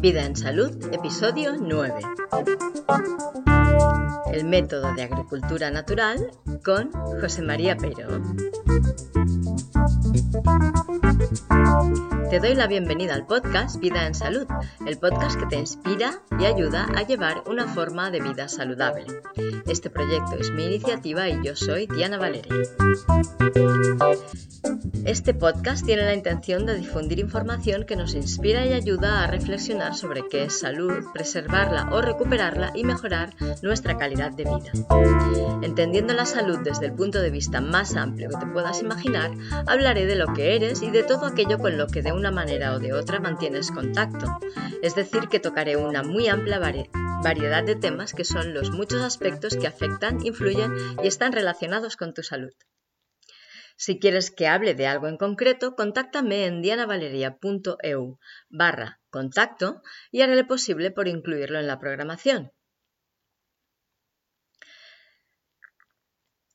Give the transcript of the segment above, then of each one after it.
Vida en Salud, episodio 9. El método de agricultura natural con José María Pero. Te doy la bienvenida al podcast Vida en Salud, el podcast que te inspira y ayuda a llevar una forma de vida saludable. Este proyecto es mi iniciativa y yo soy Diana Valeria. Este podcast tiene la intención de difundir información que nos inspira y ayuda a reflexionar sobre qué es salud, preservarla o recuperarla y mejorar nuestra calidad de vida. Entendiendo la salud desde el punto de vista más amplio que te puedas imaginar, hablaré de lo que eres y de todo aquello con lo que de una manera o de otra mantienes contacto. Es decir, que tocaré una muy amplia variedad de temas que son los muchos aspectos que afectan, influyen y están relacionados con tu salud. Si quieres que hable de algo en concreto, contáctame en dianavaleria.eu barra contacto y haré lo posible por incluirlo en la programación.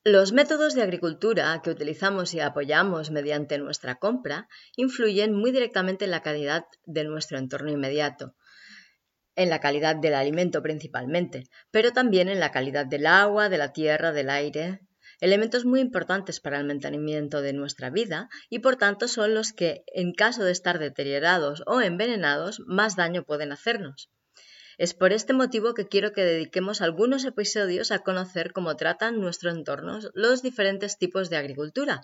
Los métodos de agricultura que utilizamos y apoyamos mediante nuestra compra influyen muy directamente en la calidad de nuestro entorno inmediato, en la calidad del alimento principalmente, pero también en la calidad del agua, de la tierra, del aire, elementos muy importantes para el mantenimiento de nuestra vida y por tanto son los que, en caso de estar deteriorados o envenenados, más daño pueden hacernos. Es por este motivo que quiero que dediquemos algunos episodios a conocer cómo tratan nuestro entorno los diferentes tipos de agricultura.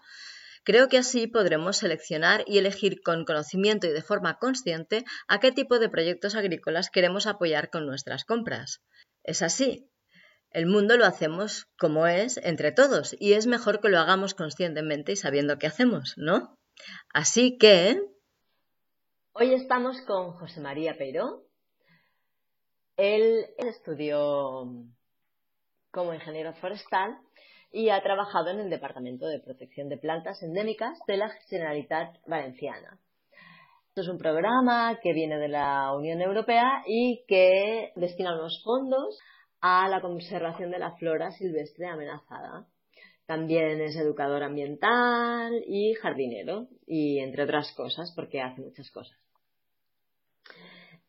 Creo que así podremos seleccionar y elegir con conocimiento y de forma consciente a qué tipo de proyectos agrícolas queremos apoyar con nuestras compras. Es así. El mundo lo hacemos como es entre todos y es mejor que lo hagamos conscientemente y sabiendo qué hacemos, ¿no? Así que... Hoy estamos con José María Peiró, él estudió como ingeniero forestal y ha trabajado en el Departamento de Protección de Plantas Endémicas de la Generalitat Valenciana. Esto es un programa que viene de la Unión Europea y que destina unos fondos a la conservación de la flora silvestre amenazada. También es educador ambiental y jardinero, y entre otras cosas, porque hace muchas cosas.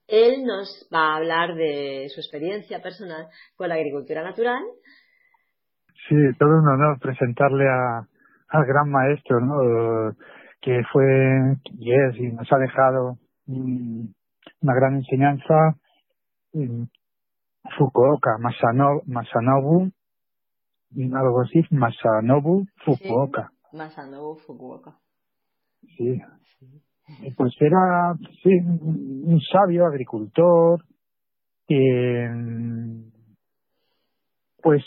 Él nos va a hablar de su experiencia personal con la agricultura natural. Sí, todo un honor presentarle a, al gran maestro, ¿no? que fue y es y nos ha dejado una gran enseñanza. Fukuoka, Masanobu, Masanobu, algo así, Masanobu Fukuoka. Masanobu Fukuoka. Sí. Pues era, sí, un sabio agricultor, que, pues,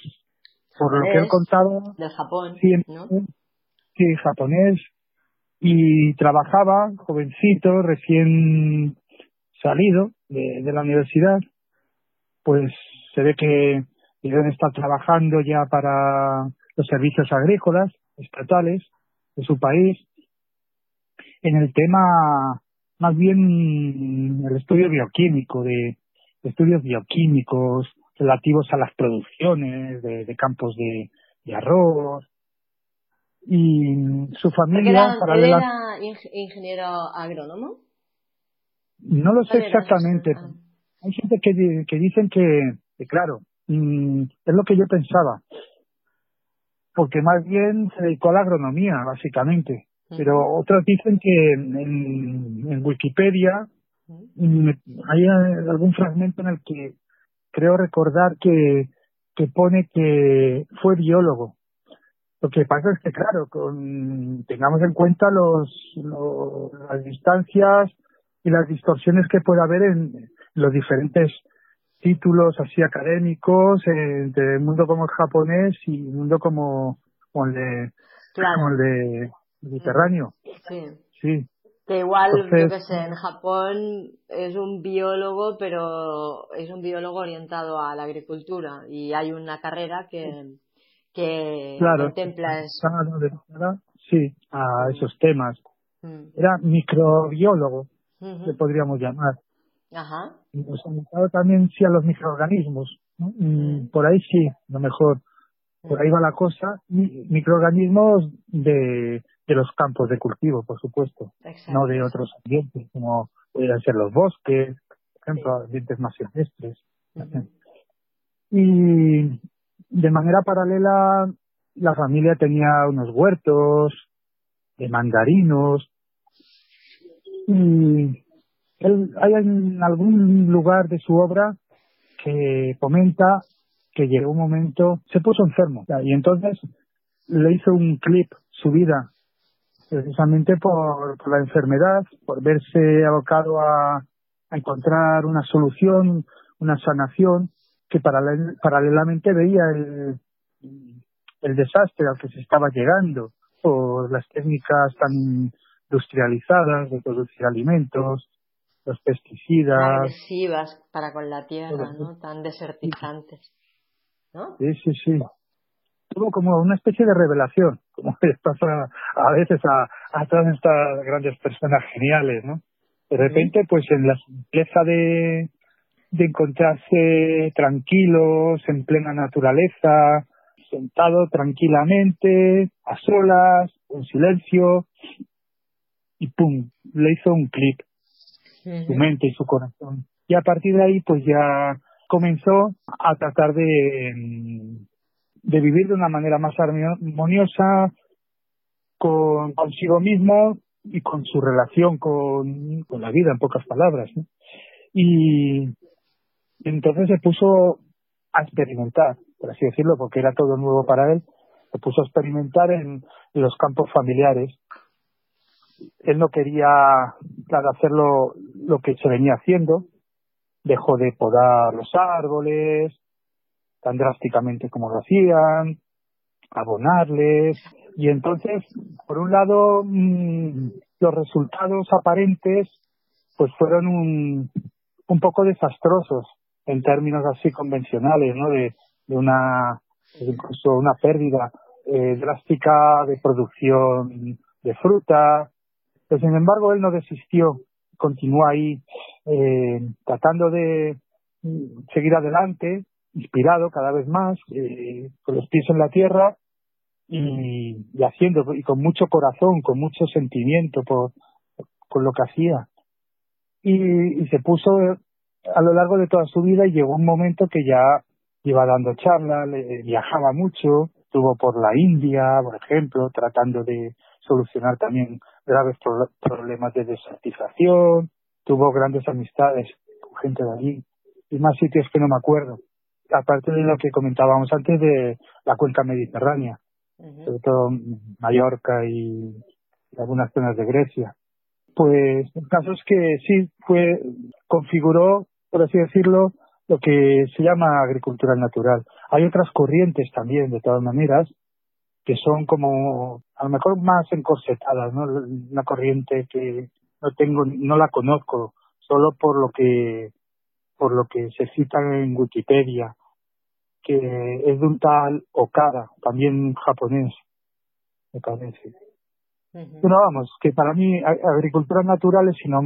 por lo que he contado. Del Japón, sí, sí, japonés, y trabajaba, jovencito, recién salido de, de la universidad, pues se ve que deben estar trabajando ya para los servicios agrícolas estatales de su país en el tema más bien el estudio bioquímico, de, estudios bioquímicos relativos a las producciones de, campos de, arroz. Y su familia... Era, era ingeniero agrónomo? No lo sé exactamente. Hay gente que, que dicen que, claro, mm, es lo que yo pensaba. Porque más bien se dedicó a la agronomía, básicamente. Pero otros dicen que en, Wikipedia hay algún fragmento en el que creo recordar que, que pone que fue biólogo. Lo que pasa es que, claro, con, tengamos en cuenta los, las distancias y las distorsiones que puede haber en los diferentes títulos así académicos entre el mundo como el japonés y el mundo como, como el de, como el de Mediterráneo. Sí. Sí. Que igual, yo que sé, en Japón es un biólogo, pero es un biólogo orientado a la agricultura y hay una carrera que, que contempla eso. sí, a esos temas. Mm. Era microbiólogo, que podríamos llamar. Ajá. Y nos también sí a los microorganismos. Mm. Por ahí sí, lo mejor. Por ahí va la cosa. Microorganismos de, de los campos de cultivo, por supuesto, no de otros ambientes, como podrían ser los bosques, por ejemplo, ambientes más silvestres. Y de manera paralela, la familia tenía unos huertos de mandarinos y él, hay en algún lugar de su obra que comenta que llegó un momento, se puso enfermo y entonces le hizo un clip su vida precisamente por, la enfermedad, por verse abocado a, a, encontrar una solución, una sanación que paralelamente veía el, el desastre al que se estaba llegando por las técnicas tan industrializadas de producir alimentos, los pesticidas. Agresivas para con la tierra, ¿no? Tan desertizantes. ¿No? Sí, sí, sí. Tuvo como una especie de revelación, como les pasa a veces a, a todas estas grandes personas geniales, ¿no? De repente, pues en la simpleza de, de encontrarse tranquilos, en plena naturaleza, sentado tranquilamente, a solas, en silencio, y pum, le hizo un clic su mente y su corazón. Y a partir de ahí, pues ya comenzó a tratar de, de vivir de una manera más armoniosa con consigo mismo y con su relación con, con la vida, en pocas palabras. Y entonces se puso a experimentar, por así decirlo, porque era todo nuevo para él, se puso a experimentar en los campos familiares él no quería, claro, hacer lo, que se venía haciendo, dejó de podar los árboles tan drásticamente como lo hacían, abonarles, y entonces, por un lado, mm, los resultados aparentes pues fueron un, un poco desastrosos en términos así convencionales, ¿no? De, de una, incluso una pérdida eh, drástica de producción de fruta, sin embargo, él no desistió, continuó ahí eh, tratando de mm, seguir adelante, inspirado cada vez más, eh, con los pies en la tierra y, haciendo, y con mucho corazón, con mucho sentimiento por, con lo que hacía. Y, se puso a lo largo de toda su vida y llegó un momento que ya iba dando charlas, viajaba mucho, estuvo por la India, por ejemplo, tratando de solucionar también graves problemas de desertización, tuvo grandes amistades con gente de allí y más sitios que no me acuerdo. Aparte de lo que comentábamos antes de la cuenca mediterránea, sobre todo Mallorca y, algunas zonas de Grecia. Pues el caso es que sí fue, configuró, por así decirlo, lo que se llama agricultura natural. Hay otras corrientes también, de todas maneras, que son como a lo mejor más encorsetadas, ¿no? Una corriente que no tengo, no la conozco, solo por lo que por lo que se cita en Wikipedia, que es de un tal Okada, también japonés, me parece. Bueno, vamos, que para mí agricultura natural es sino,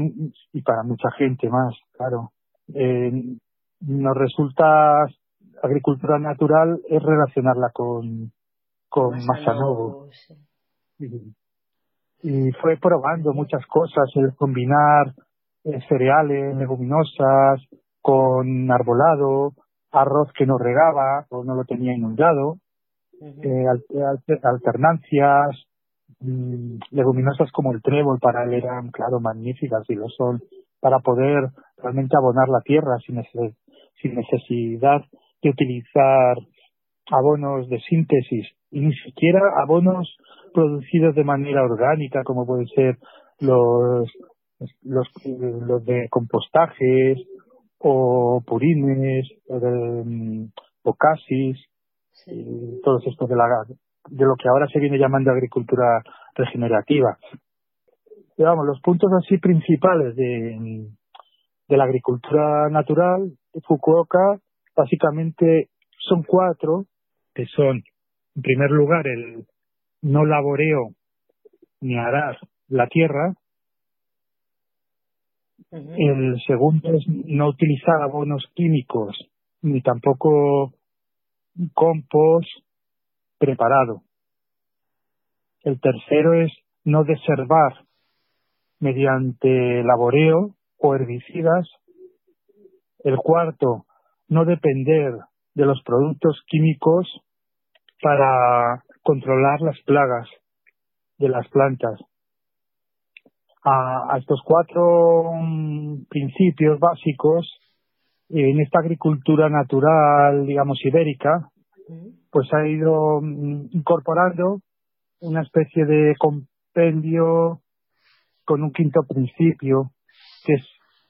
y para mucha gente más, claro, eh, nos resulta agricultura natural es relacionarla con con Masanobu. Y, fue probando muchas cosas, el combinar eh, cereales, leguminosas, con arbolado, arroz que no regaba o no lo tenía inundado, eh, alternancias, mm, leguminosas como el trébol para él eran, claro, magníficas y lo son, para poder realmente abonar la tierra sin, sin necesidad de utilizar abonos de síntesis y ni siquiera abonos producidos de manera orgánica como pueden ser los los, los de compostajes o purines o, de, mm, o casis y todos estos de la de lo que ahora se viene llamando agricultura regenerativa digamos los puntos así principales de de la agricultura natural de Fukuoka básicamente son cuatro que son, en primer lugar, el no laboreo ni arar la tierra. El segundo es no utilizar abonos químicos ni tampoco compost preparado. El tercero es no deservar mediante laboreo o herbicidas. El cuarto, no depender de los productos químicos para controlar las plagas de las plantas. A, estos cuatro mm, principios básicos, en esta agricultura natural, digamos, ibérica, pues ha ido mm, incorporando una especie de compendio con un quinto principio, que, es,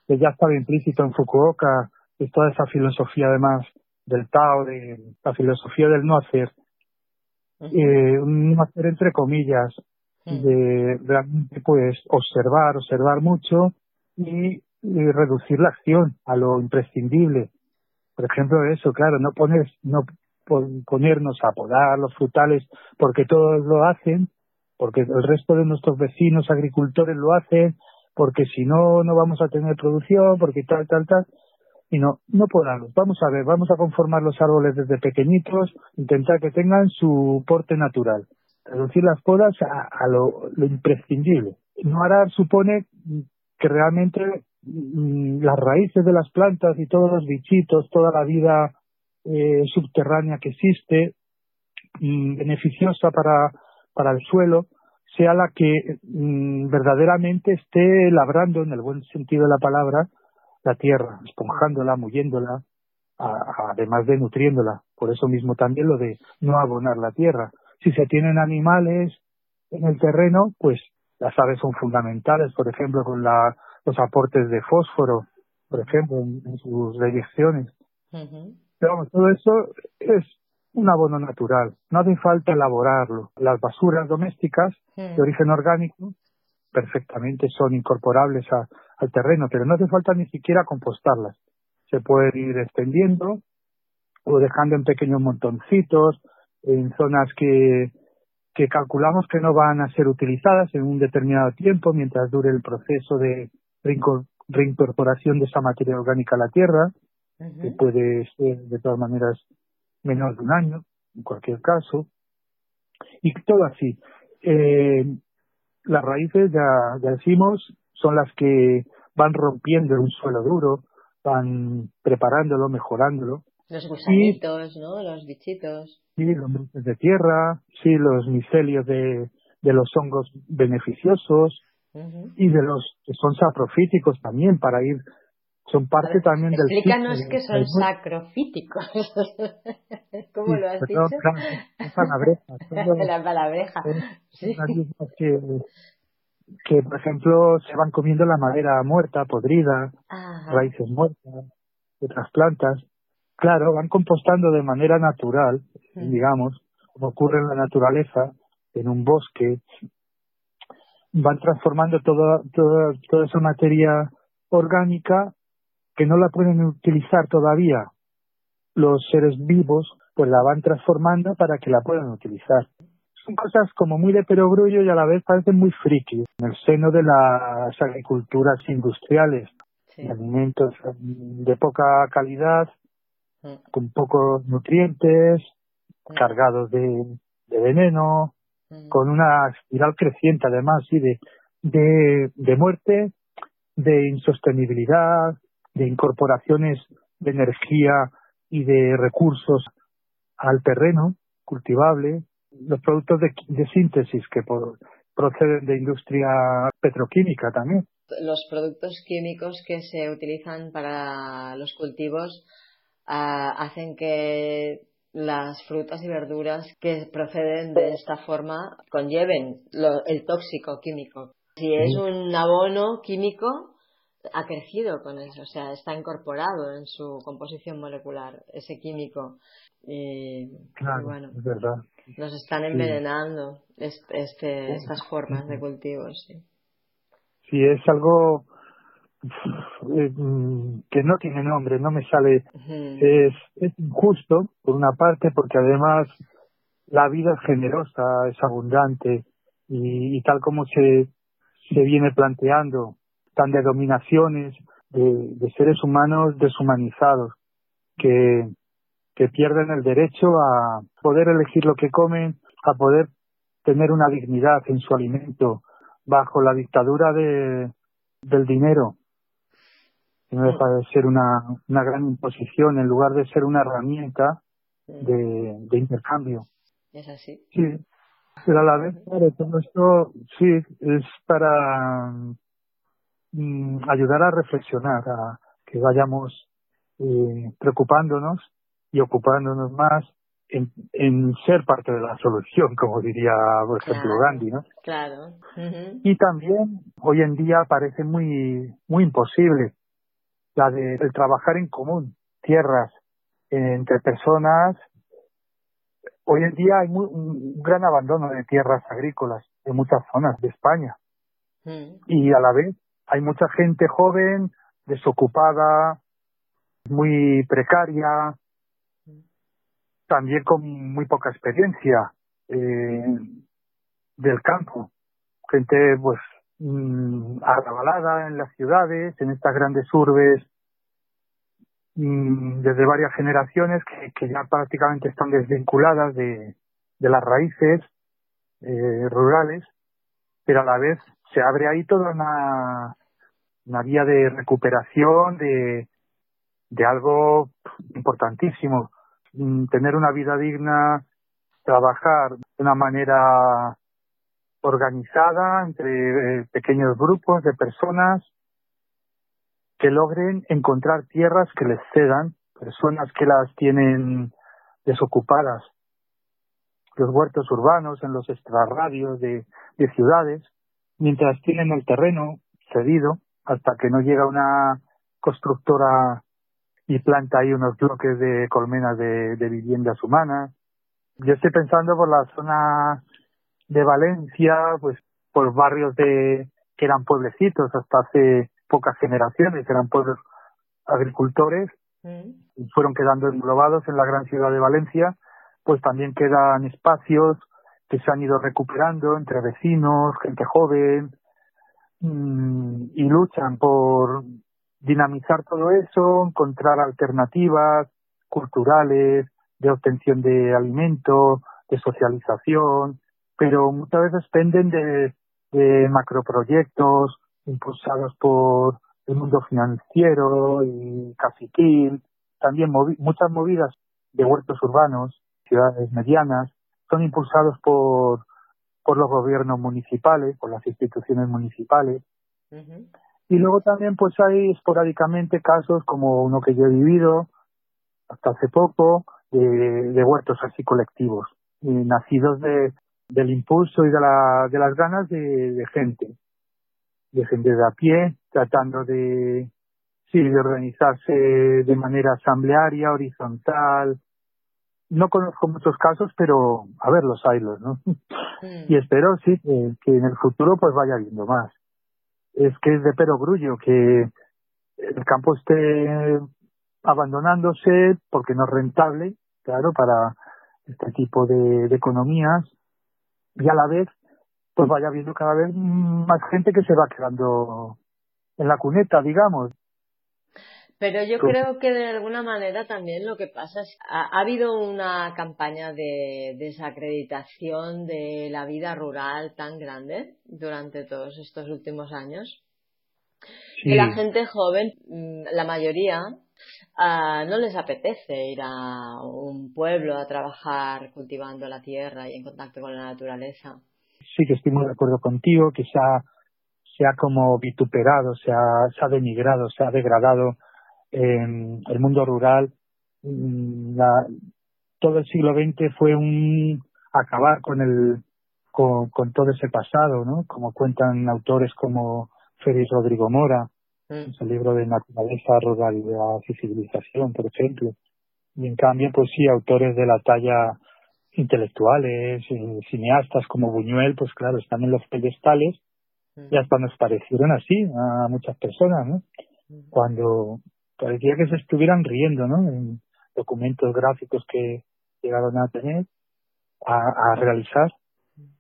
que ya estaba implícito en Fukuoka, es toda esa filosofía además del Tao, de la filosofía del no hacer, eh, no hacer entre comillas, de realmente pues observar, observar mucho y, reducir la acción a lo imprescindible. Por ejemplo, eso, claro, no poner, no ponernos a podar los frutales porque todos lo hacen, porque el resto de nuestros vecinos agricultores lo hacen, porque si no, no vamos a tener producción, porque tal, tal, tal. Y no, no podamos. Vamos a ver, vamos a conformar los árboles desde pequeñitos, intentar que tengan su porte natural. Reducir las podas a, lo, imprescindible. No hará supone que realmente mm, las raíces de las plantas y todos los bichitos, toda la vida eh, subterránea que existe, mm, beneficiosa para, para el suelo, sea la que mm, verdaderamente esté labrando, en el buen sentido de la palabra, la tierra, esponjándola, muyéndola, además de nutriéndola. Por eso mismo también lo de no abonar la tierra. Si se tienen animales en el terreno, pues las aves son fundamentales, por ejemplo, con la, los aportes de fósforo, por ejemplo, en, sus deyecciones. Pero vamos, todo eso es un abono natural. No hace falta elaborarlo. Las basuras domésticas de origen orgánico perfectamente son incorporables al terreno, pero no hace falta ni siquiera compostarlas. Se puede ir extendiendo o dejando en pequeños montoncitos, en zonas que, que calculamos que no van a ser utilizadas en un determinado tiempo mientras dure el proceso de reincorporación de esa materia orgánica a la tierra, que puede ser de todas maneras menos de un año, en cualquier caso, y todo así. Eh, las raíces, ya, ya decimos, son las que van rompiendo un suelo duro, van preparándolo, mejorándolo. Los gusanitos, ¿no? Los bichitos. Sí, los brotes de tierra, sí, los micelios de, de los hongos beneficiosos y de los que son saprofíticos también para ir son parte también del Explícanos qué son sacrofíticos. ¿Cómo lo has dicho? La palabreja. la palabreja. Sí. Que, que, por ejemplo, se van comiendo la madera muerta, podrida, raíces muertas, otras plantas. Claro, van compostando de manera natural, digamos, como ocurre en la naturaleza, en un bosque. Van transformando toda, toda, toda esa materia orgánica que no la pueden utilizar todavía los seres vivos, pues la van transformando para que la puedan utilizar. Son cosas como muy de perogrullo y a la vez parecen muy friki en el seno de las agriculturas industriales, alimentos de poca calidad. Con pocos nutrientes, mm. cargados de, veneno, mm. con una espiral creciente además, sí, de, de, de muerte, de insostenibilidad, de incorporaciones de energía y de recursos al terreno cultivable, los productos de, síntesis que proceden de industria petroquímica también. Los productos químicos que se utilizan para los cultivos hacen que las frutas y verduras que proceden de esta forma conlleven el tóxico químico. Si es un abono químico, ha crecido con eso, o sea, está incorporado en su composición molecular, ese químico. Y, bueno, es verdad. Nos están envenenando este, estas formas de cultivo, sí. Sí, es algo que no tiene nombre, no me sale. es, es injusto, por una parte, porque además la vida es generosa, es abundante, y, y tal como se, se viene planteando tan de dominaciones, de, seres humanos deshumanizados, que, que pierden el derecho a poder elegir lo que comen, a poder tener una dignidad en su alimento bajo la dictadura de, del dinero. No deja de ser una, una gran imposición en lugar de ser una herramienta de, de intercambio. Es así. Sí, pero a la vez, claro, todo esto sí es para mm, ayudar a reflexionar, a que vayamos eh, preocupándonos y ocupándonos más en, en, ser parte de la solución, como diría, por ejemplo, Gandhi, ¿no? Claro. Y también hoy en día parece muy muy imposible la de el trabajar en común, tierras entre personas Hoy en día hay un gran abandono de tierras agrícolas en muchas zonas de España. Mm. Y a la vez hay mucha gente joven, desocupada, muy precaria, también con muy poca experiencia eh, del campo. Gente pues mmm, en las ciudades, en estas grandes urbes Mm, desde varias generaciones que, que, ya prácticamente están desvinculadas de, de las raíces eh, rurales, pero a la vez se abre ahí toda una, una vía de recuperación de, de algo importantísimo. Mm, tener una vida digna, trabajar de una manera organizada entre eh, pequeños grupos de personas que logren encontrar tierras que les cedan, personas que las tienen desocupadas, los huertos urbanos, en los extrarradios de, de ciudades, mientras tienen el terreno cedido hasta que no llega una constructora y planta ahí unos bloques de colmenas de, de viviendas humanas. Yo estoy pensando por la zona de Valencia, pues por barrios de que eran pueblecitos hasta hace pocas generaciones, eran pueblos agricultores, mm. y fueron quedando englobados en la gran ciudad de Valencia, pues también quedan espacios que se han ido recuperando entre vecinos, gente joven, mm, y luchan por dinamizar todo eso, encontrar alternativas culturales, de obtención de alimento, de socialización, pero muchas veces penden de, de macroproyectos impulsados por el mundo financiero y caciquil, también muchas movidas de huertos urbanos, ciudades medianas, son impulsados por, por los gobiernos municipales, por las instituciones municipales. Y luego también pues hay esporádicamente casos como uno que yo he vivido hasta hace poco de, de huertos así colectivos, nacidos de, del impulso y de, la, de las ganas de, de gente de gente de a pie, tratando de, sí, de organizarse de manera asamblearia, horizontal. No conozco muchos casos, pero a ver los haylos, ¿no? Y espero, sí, que, en el futuro pues vaya habiendo más. Es que es de perogrullo que el campo esté abandonándose porque no es rentable, claro, para este tipo de economías y a la vez pues vaya viendo cada vez más gente que se va quedando en la cuneta, digamos. Pero yo creo que de alguna manera también lo que pasa es ha, ha habido una campaña de desacreditación de la vida rural tan grande durante todos estos últimos años. Y la gente joven, mm, la mayoría, ah, no les apetece ir a un pueblo a trabajar cultivando la tierra y en contacto con la naturaleza sí que estoy muy de acuerdo contigo, que se ha, se ha como vituperado, se ha, se ha denigrado, se ha degradado en el mundo rural. Mm, todo el siglo XX fue un acabar con el con, con todo ese pasado, ¿no? Como cuentan autores como Félix Rodrigo Mora, mm. el libro de Naturaleza, Ruralidad y Civilización, por ejemplo. Y en cambio, pues sí, autores de la talla intelectuales, eh, cineastas como Buñuel, pues claro, están en los pedestales y hasta nos parecieron así a muchas personas, ¿no? Cuando parecía que se estuvieran riendo, ¿no? En documentos gráficos que llegaron a tener, a, realizar.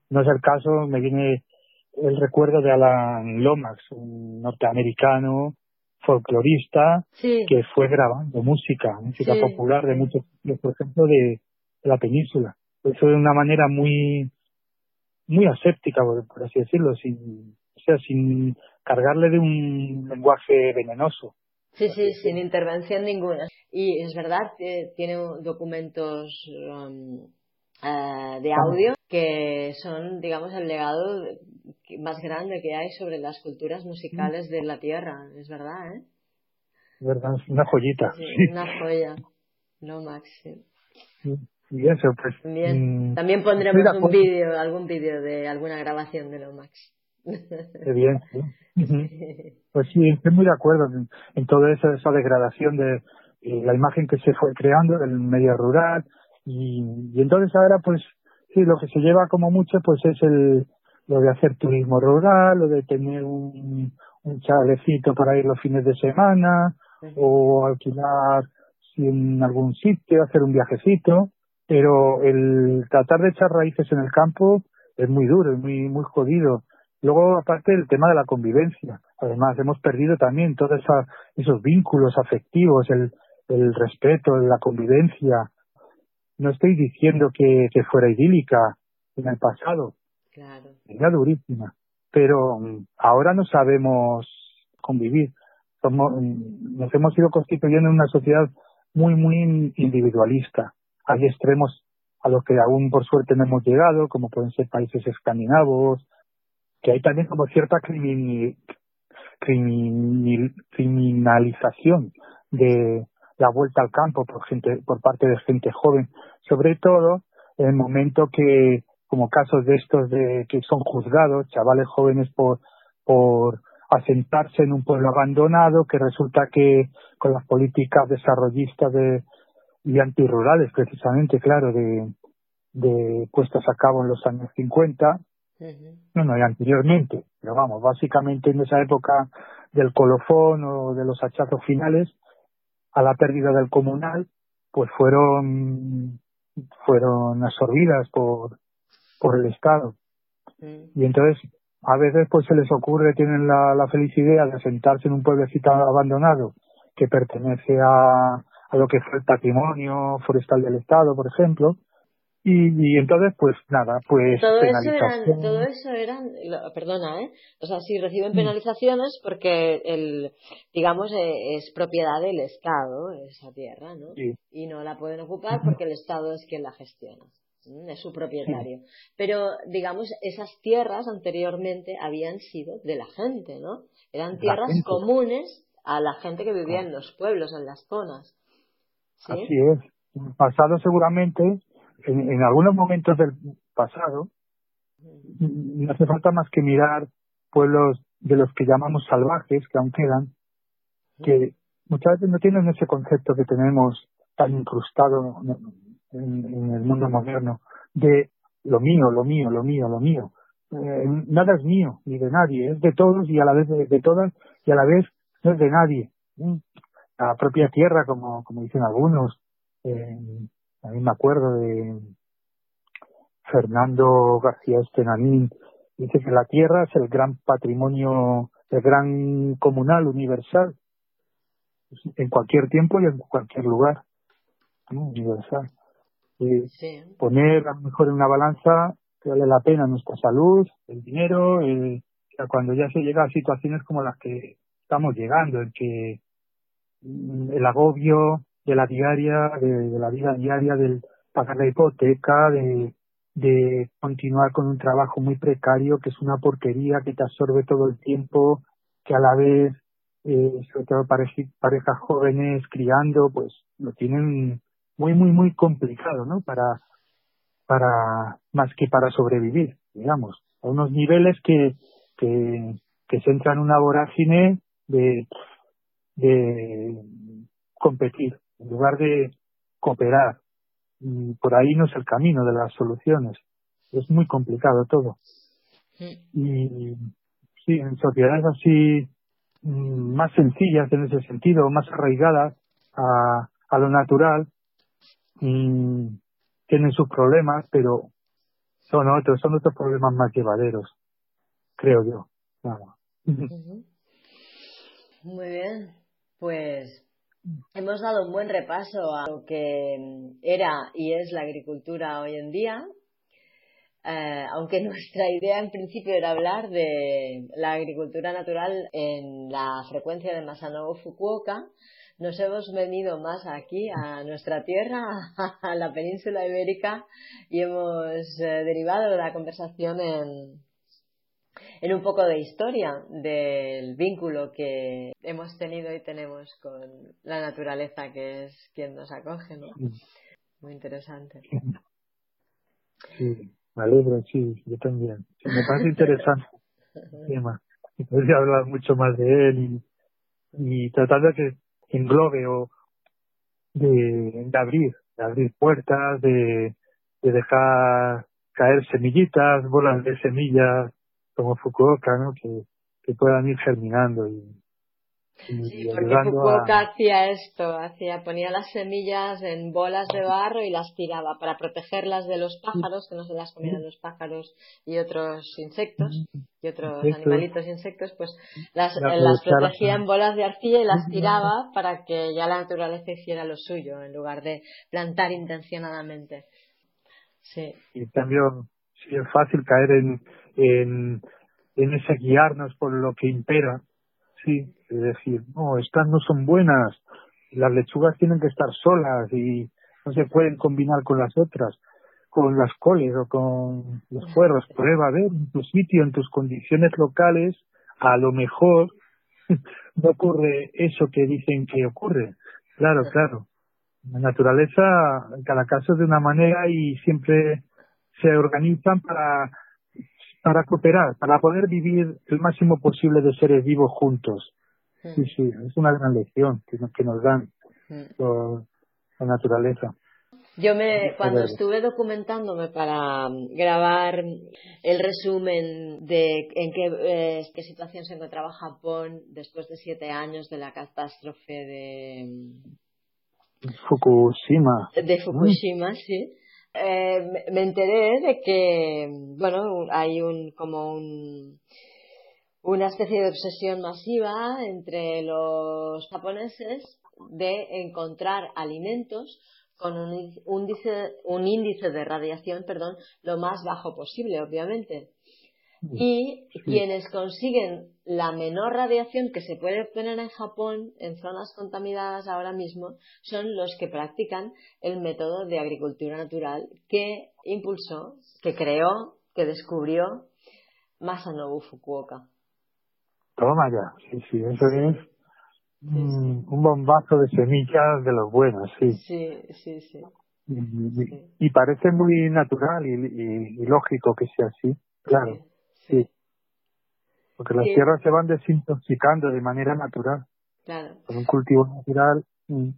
No es el caso, me viene el recuerdo de Alan Lomax, un norteamericano folclorista que fue grabando música, música popular de muchos, por ejemplo, de, la península. Eso de una manera muy muy aséptica, por, así decirlo, sin, o sea, sin cargarle de un lenguaje venenoso. Sí, sí, sin intervención ninguna. Y es verdad que tiene documentos um, eh, de audio que son, digamos, el legado más grande que hay sobre las culturas musicales de la Tierra. Es verdad, ¿eh? Es verdad, es una joyita. Sí, Una joya. No, Max. Y eso, pues. Mm, También pondremos un vídeo, algún vídeo de alguna grabación de Lomax. Qué bien, sí. Pues sí, estoy muy de acuerdo en, en toda esa, esa degradación de eh, la imagen que se fue creando del medio rural, y, y entonces ahora, pues, sí, lo que se lleva como mucho, pues es el lo de hacer turismo rural, lo de tener un, un chalecito para ir los fines de semana, o alquilar en algún sitio, hacer un viajecito, pero el tratar de echar raíces en el campo es muy duro, es muy, muy jodido. Luego, aparte, el tema de la convivencia. Además, hemos perdido también todos esos vínculos afectivos, el, el respeto, la convivencia, no estoy diciendo que, que fuera idílica en el pasado. Claro. Era durísima. Pero mm, ahora no sabemos convivir. Somos, mm, nos hemos ido constituyendo en una sociedad muy, muy individualista. Hay extremos a los que aún por suerte no hemos llegado, como pueden ser países escandinavos, que hay también como cierta criminalización de, la vuelta al campo por gente por parte de gente joven sobre todo en el momento que como casos de estos de que son juzgados chavales jóvenes por por asentarse en un pueblo abandonado que resulta que con las políticas desarrollistas de y antirurales precisamente claro de de puestas a cabo en los años 50 no no y anteriormente pero vamos básicamente en esa época del colofón o de los hachazos finales a la pérdida del comunal, pues fueron fueron absorbidas por por el Estado. Y entonces a veces pues se les ocurre, tienen la, la feliz idea de sentarse en un pueblecito abandonado que pertenece a, a lo que fue el patrimonio forestal del Estado, por ejemplo, y, entonces, pues nada, pues todo eso eran, todo eso eran, perdona, ¿eh? O sea, si reciben mm. penalizaciones porque el, digamos, eh, es propiedad del Estado esa tierra, ¿no? Y no la pueden ocupar porque el Estado es quien la gestiona, es su propietario. Pero, digamos, esas tierras anteriormente habían sido de la gente, ¿no? Eran tierras comunes a la gente que vivía en los pueblos, en las zonas. ¿sí? Así es. Pasado seguramente en, algunos momentos del pasado, no hace falta más que mirar pueblos de los que llamamos salvajes, que aún quedan, que muchas veces no tienen ese concepto que tenemos tan incrustado en, el mundo moderno de lo mío, lo mío, lo mío, lo mío. Eh, nada es mío ni de nadie, es de todos y a la vez de, todas y a la vez no es de nadie. La propia tierra, como, como dicen algunos, eh, a mí me acuerdo de Fernando García Estenanín, dice que la tierra es el gran patrimonio, el gran comunal universal, en cualquier tiempo y en cualquier lugar, universal. Poner a lo mejor en una balanza que vale la pena nuestra salud, el dinero, cuando ya se llega a situaciones como las que estamos llegando, en que mm, el agobio, de la diaria, de, la vida diaria, del pagar la hipoteca, de, de continuar con un trabajo muy precario que es una porquería, que te absorbe todo el tiempo, que a la vez, eh, sobre todo parejas jóvenes criando, pues lo tienen muy, muy, muy complicado, ¿no? Para, para, más que para sobrevivir, digamos, a unos niveles que, que, que se entran en una vorágine de, de competir en lugar de cooperar. Y por ahí no es el camino de las soluciones. Es muy complicado todo. Y sí, en sociedades así mm, más sencillas en ese sentido, más arraigadas a, a lo natural, mm, tienen sus problemas, pero son otros, son otros problemas más llevaderos, creo yo. Muy bien, pues hemos dado un buen repaso a lo que era y es la agricultura hoy en día, eh, aunque nuestra idea en principio era hablar de la agricultura natural en la frecuencia de Masanobu Fukuoka, nos hemos venido más aquí a nuestra tierra, a la península ibérica, y hemos eh, derivado la conversación en, en un poco de historia del vínculo que hemos tenido y tenemos con la naturaleza, que es quien nos acoge, ¿no? Muy interesante. Sí, me alegro, sí, yo también. me parece interesante el tema. Y podría hablar mucho más de él y, tratar de que englobe o de, abrir, de abrir puertas, de, de dejar caer semillitas, bolas de semillas como Fukuoka, ¿no? Que, que puedan ir germinando y, sí, porque Fukuoka hacía esto, hacía, ponía las semillas en bolas de barro y las tiraba para protegerlas de los pájaros, que no se las comieran los pájaros y otros insectos y otros animalitos insectos, pues las, las protegía en bolas de arcilla y las tiraba para que ya la naturaleza hiciera lo suyo, en lugar de plantar intencionadamente. Sí. Y en cambio, sí es fácil caer en, en, en ese guiarnos por lo que impera, sí, es decir, no, estas no son buenas, las lechugas tienen que estar solas y no se pueden combinar con las otras, con las coles o con los puerros. Prueba a ver en tu sitio, en tus condiciones locales, a lo mejor no ocurre eso que dicen que ocurre. Claro, claro. La naturaleza, en cada caso es de una manera y siempre se organizan para para cooperar, para poder vivir el máximo posible de seres vivos juntos. Sí, sí, es una gran lección que nos, que nos dan la naturaleza. Yo me, cuando estuve documentándome para grabar el resumen de en qué, eh, qué situación se encontraba Japón después de siete años de la catástrofe de Fukushima. De Fukushima, sí eh, me enteré de que, bueno, hay un, como un, una especie de obsesión masiva entre los japoneses de encontrar alimentos con un, índice, un índice de radiación, perdón, lo más bajo posible, obviamente. Y quienes consiguen la menor radiación que se puede obtener en Japón, en zonas contaminadas ahora mismo, son los que practican el método de agricultura natural que impulsó, que creó, que descubrió Masanobu Fukuoka. Toma ya, sí, sí, eso es un bombazo de semillas de los buenos, sí. Sí, sí, sí. Y, parece muy natural y, lógico que sea así, claro. Sí. Porque las tierras se van desintoxicando de manera natural. Claro. Con un cultivo natural. Mm.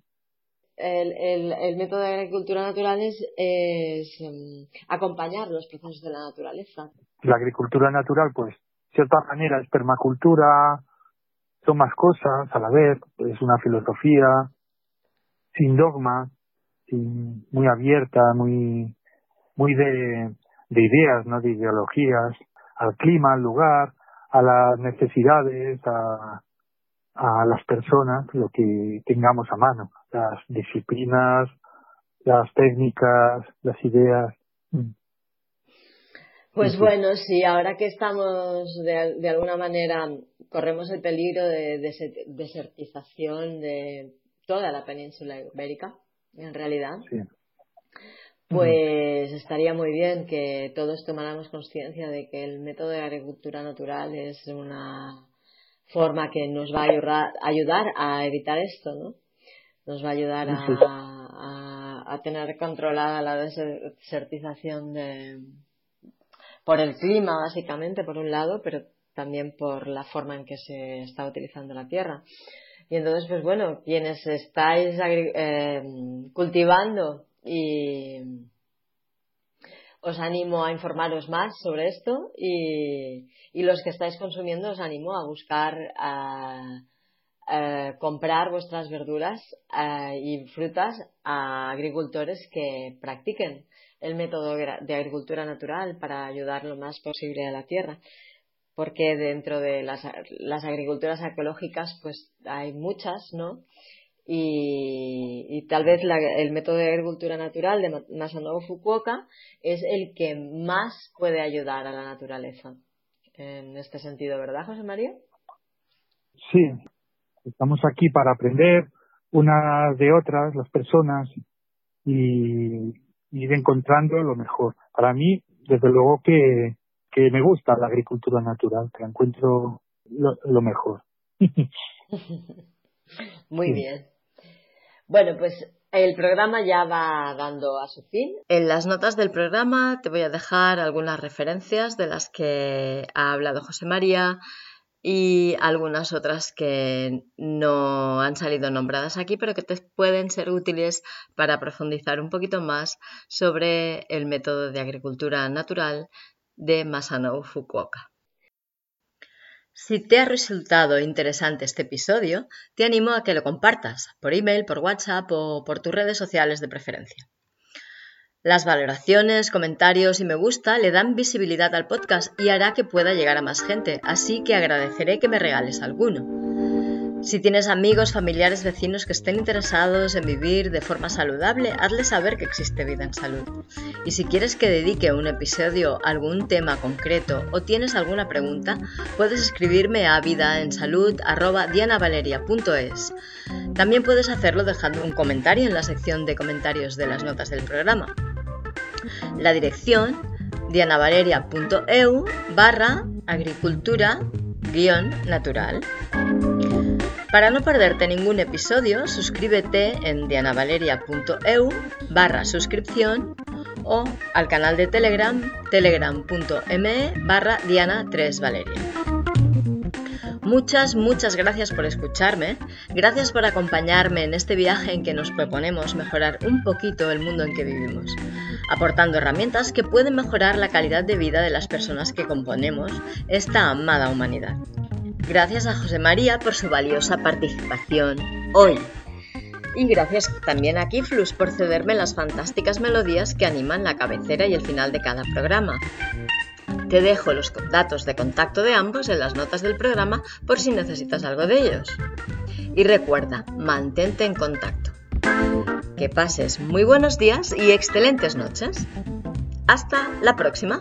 El, el, el, método de agricultura natural es, em, acompañar los procesos de la naturaleza. La agricultura natural, pues, de cierta manera es permacultura, son más cosas a la vez, es una filosofía sin dogma, sin, muy abierta, muy, muy de, de ideas, no de ideologías al clima, al lugar, a las necesidades, a, a las personas, lo que tengamos a mano, las disciplinas, las técnicas, las ideas. Mm. Pues bueno, sí, ahora que estamos de, de alguna manera, corremos el peligro de, desertización de toda la península ibérica, en realidad. Sí pues estaría muy bien que todos tomáramos conciencia de que el método de agricultura natural es una forma que nos va a ayudar, a evitar esto, ¿no? Nos va a ayudar a, tener controlada la desertización de, por el clima, básicamente, por un lado, pero también por la forma en que se está utilizando la tierra. Y entonces, pues bueno, quienes estáis eh, cultivando y os animo a informaros más sobre esto y, los que estáis consumiendo os animo a buscar a, comprar vuestras verduras y frutas a agricultores que practiquen el método de agricultura natural para ayudar lo más posible a la tierra. porque dentro de las, agriculturas ecológicas pues hay muchas, ¿no? Y, tal vez el método de agricultura natural de Masanobu Fukuoka es el que más puede ayudar a la naturaleza en este sentido, ¿verdad, José María? Sí, estamos aquí para aprender unas de otras, las personas, y ir encontrando lo mejor. Para mí, desde luego que, que me gusta la agricultura natural, que encuentro lo, mejor. Muy bien. Bueno, pues el programa ya va dando a su fin. En las notas del programa te voy a dejar algunas referencias de las que ha hablado José María y algunas otras que no han salido nombradas aquí, pero que te pueden ser útiles para profundizar un poquito más sobre el método de agricultura natural de Masano Fukuoka. Si te ha resultado interesante este episodio, te animo a que lo compartas por email, por WhatsApp o por tus redes sociales de preferencia. Las valoraciones, comentarios y me gusta le dan visibilidad al podcast y hará que pueda llegar a más gente, así que agradeceré que me regales alguno. Si tienes amigos, familiares, vecinos que estén interesados en vivir de forma saludable, hazles saber que existe vida en salud. Y si quieres que dedique un episodio a algún tema concreto o tienes alguna pregunta, puedes escribirme a vidaensalud.dianavaleria.es. También puedes hacerlo dejando un comentario en la sección de comentarios de las notas del programa. La dirección dianavaleria.eu barra agricultura guion natural. Para no perderte ningún episodio, suscríbete en dianavaleria.eu barra suscripción o al canal de Telegram telegram.me barra diana3valeria. Muchas, muchas gracias por escucharme, gracias por acompañarme en este viaje en que nos proponemos mejorar un poquito el mundo en que vivimos, aportando herramientas que pueden mejorar la calidad de vida de las personas que componemos esta amada humanidad. Gracias a José María por su valiosa participación hoy. Y gracias también a Kiflus por cederme las fantásticas melodías que animan la cabecera y el final de cada programa. Te dejo los datos de contacto de ambos en las notas del programa por si necesitas algo de ellos. Y recuerda, mantente en contacto. Que pases muy buenos días y excelentes noches. Hasta la próxima.